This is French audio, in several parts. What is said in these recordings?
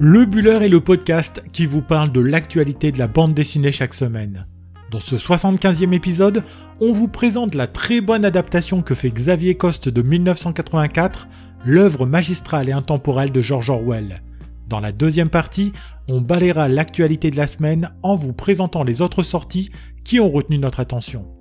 Le Buller est le podcast qui vous parle de l'actualité de la bande dessinée chaque semaine. Dans ce 75e épisode, on vous présente la très bonne adaptation que fait Xavier Coste de 1984, l'œuvre magistrale et intemporelle de George Orwell. Dans la deuxième partie, on balayera l'actualité de la semaine en vous présentant les autres sorties qui ont retenu notre attention.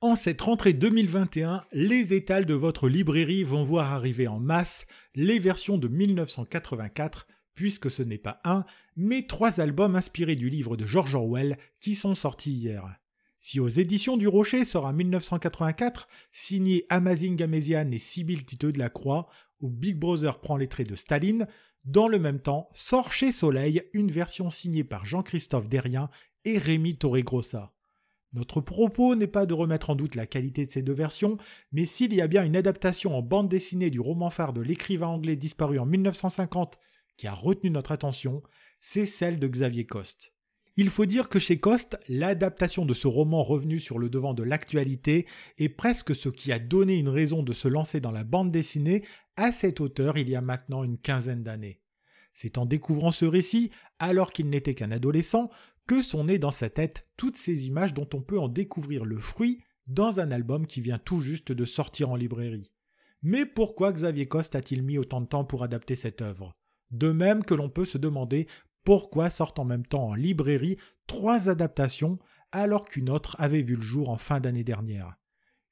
En cette rentrée 2021, les étals de votre librairie vont voir arriver en masse les versions de 1984, puisque ce n'est pas un, mais trois albums inspirés du livre de George Orwell qui sont sortis hier. Si aux éditions du Rocher sort en 1984, signé Amazing Amasian et Sibyl Titeux de la Croix, où Big Brother prend les traits de Staline, dans le même temps sort chez Soleil une version signée par Jean-Christophe Derrien et Rémi Torregrossa. Notre propos n'est pas de remettre en doute la qualité de ces deux versions, mais s'il y a bien une adaptation en bande dessinée du roman phare de l'écrivain anglais disparu en 1950 qui a retenu notre attention, c'est celle de Xavier Coste. Il faut dire que chez Coste, l'adaptation de ce roman revenu sur le devant de l'actualité est presque ce qui a donné une raison de se lancer dans la bande dessinée à cet auteur il y a maintenant une quinzaine d'années. C'est en découvrant ce récit, alors qu'il n'était qu'un adolescent, que sont nées dans sa tête toutes ces images dont on peut en découvrir le fruit dans un album qui vient tout juste de sortir en librairie. Mais pourquoi Xavier Coste a-t-il mis autant de temps pour adapter cette œuvre? De même que l'on peut se demander pourquoi sortent en même temps en librairie trois adaptations alors qu'une autre avait vu le jour en fin d'année dernière.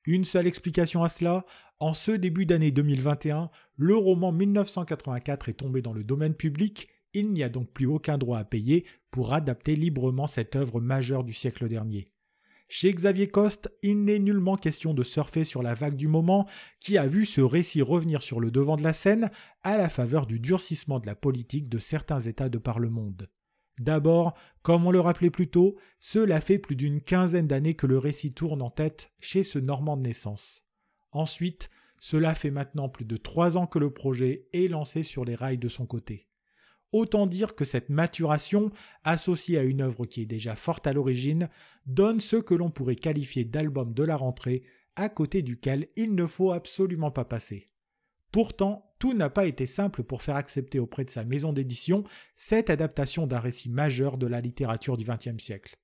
Une seule explication à cela, en ce début d'année 2021, le roman 1984 est tombé dans le domaine public il n'y a donc plus aucun droit à payer pour adapter librement cette œuvre majeure du siècle dernier. Chez Xavier Coste, il n'est nullement question de surfer sur la vague du moment qui a vu ce récit revenir sur le devant de la scène à la faveur du durcissement de la politique de certains États de par le monde. D'abord, comme on le rappelait plus tôt, cela fait plus d'une quinzaine d'années que le récit tourne en tête chez ce Normand de naissance. Ensuite, cela fait maintenant plus de trois ans que le projet est lancé sur les rails de son côté. Autant dire que cette maturation, associée à une œuvre qui est déjà forte à l'origine, donne ce que l'on pourrait qualifier d'album de la rentrée, à côté duquel il ne faut absolument pas passer. Pourtant, tout n'a pas été simple pour faire accepter auprès de sa maison d'édition cette adaptation d'un récit majeur de la littérature du XXe siècle.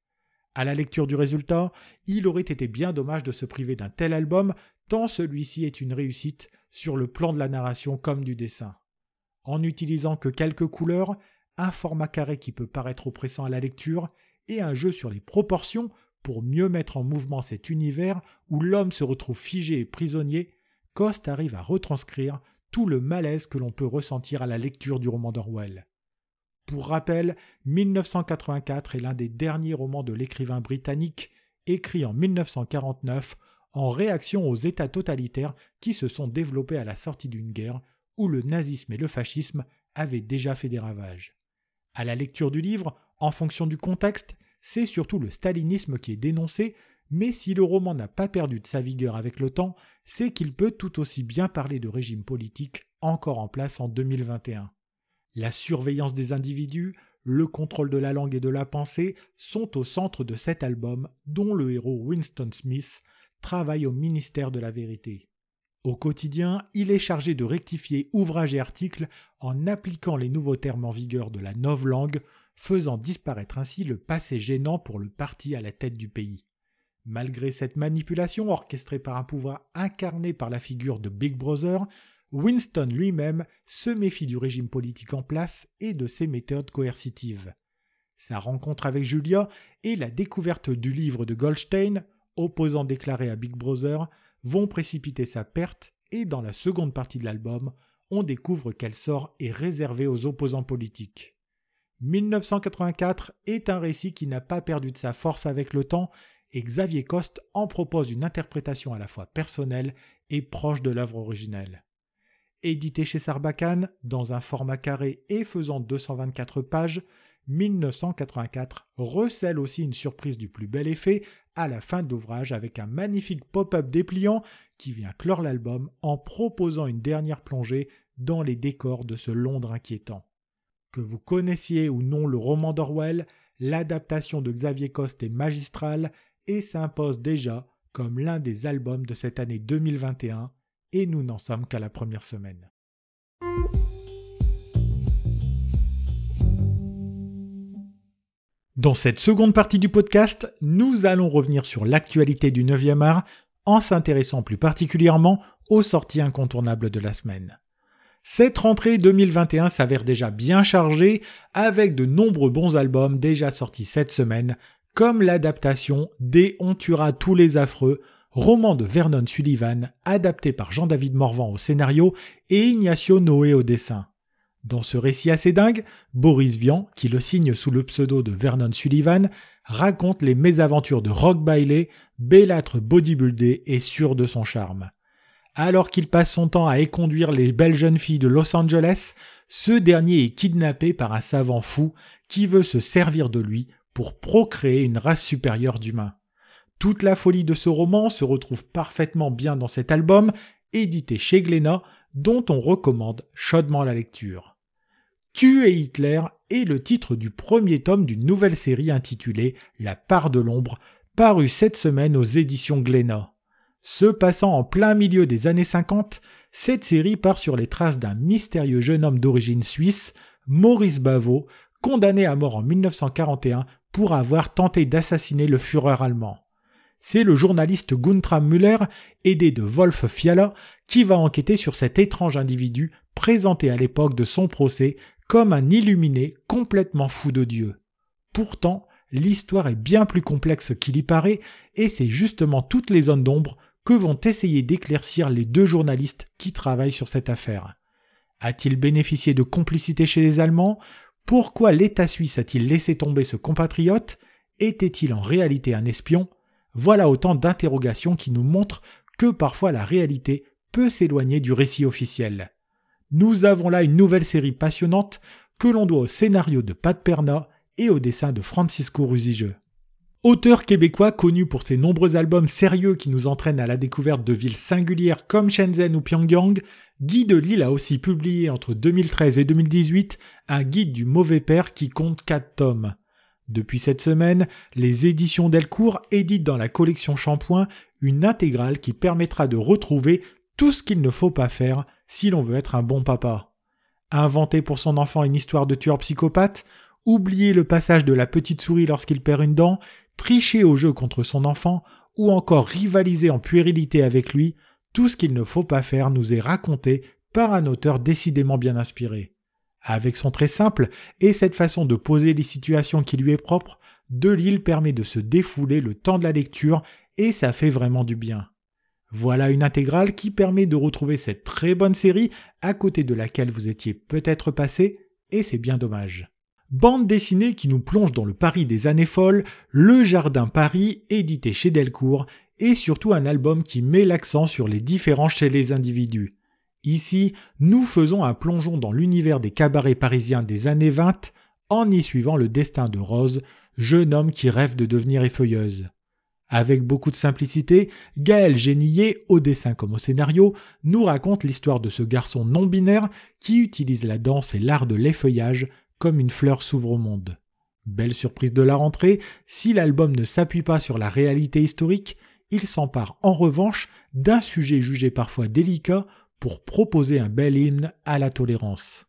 À la lecture du résultat, il aurait été bien dommage de se priver d'un tel album, tant celui-ci est une réussite sur le plan de la narration comme du dessin en n'utilisant que quelques couleurs, un format carré qui peut paraître oppressant à la lecture, et un jeu sur les proportions pour mieux mettre en mouvement cet univers où l'homme se retrouve figé et prisonnier, Coste arrive à retranscrire tout le malaise que l'on peut ressentir à la lecture du roman d'Orwell. Pour rappel, 1984 est l'un des derniers romans de l'écrivain britannique, écrit en 1949 en réaction aux États totalitaires qui se sont développés à la sortie d'une guerre où le nazisme et le fascisme avaient déjà fait des ravages. À la lecture du livre, en fonction du contexte, c'est surtout le stalinisme qui est dénoncé, mais si le roman n'a pas perdu de sa vigueur avec le temps, c'est qu'il peut tout aussi bien parler de régime politique encore en place en 2021. La surveillance des individus, le contrôle de la langue et de la pensée sont au centre de cet album dont le héros Winston Smith travaille au ministère de la vérité. Au quotidien, il est chargé de rectifier ouvrages et articles en appliquant les nouveaux termes en vigueur de la novlangue, faisant disparaître ainsi le passé gênant pour le parti à la tête du pays. Malgré cette manipulation orchestrée par un pouvoir incarné par la figure de Big Brother, Winston lui-même se méfie du régime politique en place et de ses méthodes coercitives. Sa rencontre avec Julia et la découverte du livre de Goldstein, opposant déclaré à Big Brother, vont précipiter sa perte et dans la seconde partie de l'album, on découvre qu'elle sort est réservée aux opposants politiques. 1984 est un récit qui n'a pas perdu de sa force avec le temps et Xavier Coste en propose une interprétation à la fois personnelle et proche de l'œuvre originelle. Édité chez Sarbacane, dans un format carré et faisant 224 pages, 1984 recèle aussi une surprise du plus bel effet à la fin de l'ouvrage avec un magnifique pop-up dépliant qui vient clore l'album en proposant une dernière plongée dans les décors de ce Londres inquiétant. Que vous connaissiez ou non le roman d'Orwell, l'adaptation de Xavier Coste est magistrale et s'impose déjà comme l'un des albums de cette année 2021, et nous n'en sommes qu'à la première semaine. Dans cette seconde partie du podcast, nous allons revenir sur l'actualité du 9e art en s'intéressant plus particulièrement aux sorties incontournables de la semaine. Cette rentrée 2021 s'avère déjà bien chargée avec de nombreux bons albums déjà sortis cette semaine, comme l'adaptation des On tuera tous les affreux, roman de Vernon Sullivan, adapté par Jean-David Morvan au scénario et Ignacio Noé au dessin. Dans ce récit assez dingue, Boris Vian, qui le signe sous le pseudo de Vernon Sullivan, raconte les mésaventures de Rock Bailey, bellâtre bodybuildé et sûr de son charme. Alors qu'il passe son temps à éconduire les belles jeunes filles de Los Angeles, ce dernier est kidnappé par un savant fou qui veut se servir de lui pour procréer une race supérieure d'humains. Toute la folie de ce roman se retrouve parfaitement bien dans cet album, édité chez Glénat, dont on recommande chaudement la lecture. Tuer Hitler est le titre du premier tome d'une nouvelle série intitulée La part de l'ombre, parue cette semaine aux éditions Glénat. Se passant en plein milieu des années 50, cette série part sur les traces d'un mystérieux jeune homme d'origine suisse, Maurice Bavot, condamné à mort en 1941 pour avoir tenté d'assassiner le Führer allemand. C'est le journaliste Guntram Müller, aidé de Wolf Fiala, qui va enquêter sur cet étrange individu présenté à l'époque de son procès comme un illuminé complètement fou de Dieu. Pourtant, l'histoire est bien plus complexe qu'il y paraît, et c'est justement toutes les zones d'ombre que vont essayer d'éclaircir les deux journalistes qui travaillent sur cette affaire. A-t-il bénéficié de complicité chez les Allemands? Pourquoi l'État suisse a-t-il laissé tomber ce compatriote? Était-il en réalité un espion? Voilà autant d'interrogations qui nous montrent que parfois la réalité peut s'éloigner du récit officiel. Nous avons là une nouvelle série passionnante que l'on doit au scénario de Pat Perna et au dessin de Francisco. Auteur québécois connu pour ses nombreux albums sérieux qui nous entraînent à la découverte de villes singulières comme Shenzhen ou Pyongyang, Guy Delisle a aussi publié entre 2013 et 2018 un guide du mauvais père qui compte 4 tomes. Depuis cette semaine, les éditions Delcourt éditent dans la collection Shampoing une intégrale qui permettra de retrouver tout ce qu'il ne faut pas faire si l'on veut être un bon papa. Inventer pour son enfant une histoire de tueur psychopathe, oublier le passage de la petite souris lorsqu'il perd une dent, tricher au jeu contre son enfant, ou encore rivaliser en puérilité avec lui, tout ce qu'il ne faut pas faire nous est raconté par un auteur décidément bien inspiré. Avec son très simple et cette façon de poser les situations qui lui est propre, Delille permet de se défouler le temps de la lecture et ça fait vraiment du bien. Voilà une intégrale qui permet de retrouver cette très bonne série à côté de laquelle vous étiez peut-être passé, et c'est bien dommage. Bande dessinée qui nous plonge dans le Paris des années folles, Le Jardin Paris, édité chez Delcourt, et surtout un album qui met l'accent sur les différences chez les individus. Ici, nous faisons un plongeon dans l'univers des cabarets parisiens des années 20 en y suivant le destin de Rose, jeune homme qui rêve de devenir effeuilleuse. Avec beaucoup de simplicité, Gaël Génillet, au dessin comme au scénario, nous raconte l'histoire de ce garçon non binaire qui utilise la danse et l'art de l'effeuillage une fleur s'ouvre au monde. Belle surprise de la rentrée, si l'album ne s'appuie pas sur la réalité historique, il s'empare en revanche d'un sujet jugé parfois délicat pour proposer un bel hymne à la tolérance.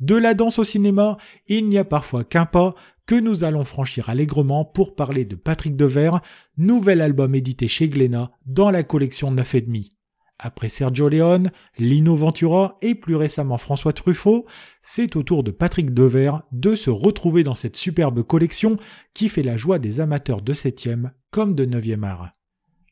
De la danse au cinéma, il n'y a parfois qu'un pas, que nous allons franchir allègrement pour parler de Patrick Devers, nouvel album édité chez Glénat dans la collection 9,5. Après Sergio Leone, Lino Ventura et plus récemment François Truffaut, c'est au tour de Patrick Devers de se retrouver dans cette superbe collection qui fait la joie des amateurs de 7e comme de 9e art.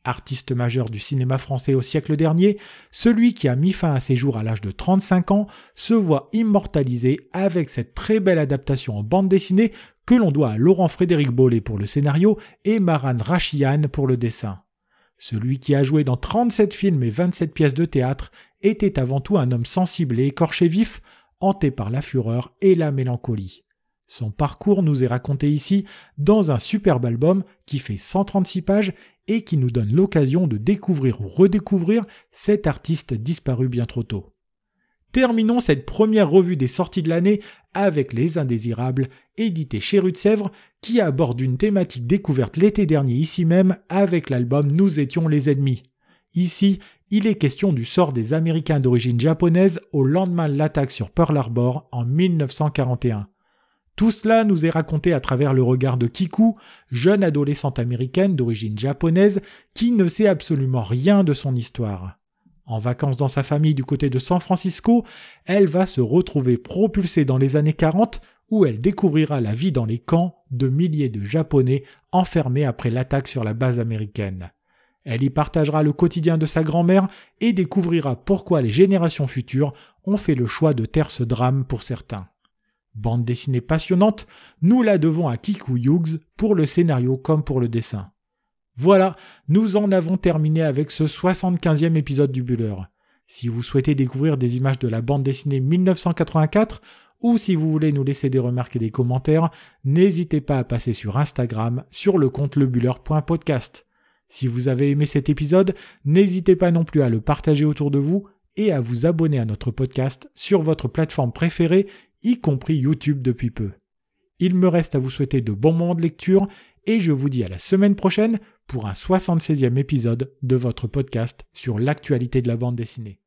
Artiste majeur du cinéma français au siècle dernier, celui qui a mis fin à ses jours à l'âge de 35 ans se voit immortalisé avec cette très belle adaptation en bande dessinée que l'on doit à Laurent Frédéric Bollet pour le scénario et Maran Rachian pour le dessin. Celui qui a joué dans 37 films et 27 pièces de théâtre était avant tout un homme sensible et écorché vif, hanté par la fureur et la mélancolie. Son parcours nous est raconté ici dans un superbe album qui fait 136 pages et qui nous donne l'occasion de découvrir ou redécouvrir cet artiste disparu bien trop tôt. Terminons cette première revue des sorties de l'année avec Les Indésirables, édité chez Rue Sèvres, qui aborde une thématique découverte l'été dernier ici même avec l'album Nous étions les ennemis. Ici, il est question du sort des Américains d'origine japonaise au lendemain de l'attaque sur Pearl Harbor en 1941. Tout cela nous est raconté à travers le regard de Kiku, jeune adolescente américaine d'origine japonaise qui ne sait absolument rien de son histoire. En vacances dans sa famille du côté de San Francisco, elle va se retrouver propulsée dans les années 40 où elle découvrira la vie dans les camps de milliers de Japonais enfermés après l'attaque sur la base américaine. Elle y partagera le quotidien de sa grand-mère et découvrira pourquoi les générations futures ont fait le choix de taire ce drame pour certains. Bande dessinée passionnante, nous la devons à Kiku Hughes pour le scénario comme pour le dessin. Voilà, nous en avons terminé avec ce 75e épisode du Buller. Si vous souhaitez découvrir des images de la bande dessinée 1984, ou si vous voulez nous laisser des remarques et des commentaires, n'hésitez pas à passer sur Instagram sur le compte lebuller.podcast. Si vous avez aimé cet épisode, n'hésitez pas non plus à le partager autour de vous et à vous abonner à notre podcast sur votre plateforme préférée, y compris YouTube depuis peu. Il me reste à vous souhaiter de bons moments de lecture et je vous dis à la semaine prochaine pour un 76e épisode de votre podcast sur l'actualité de la bande dessinée.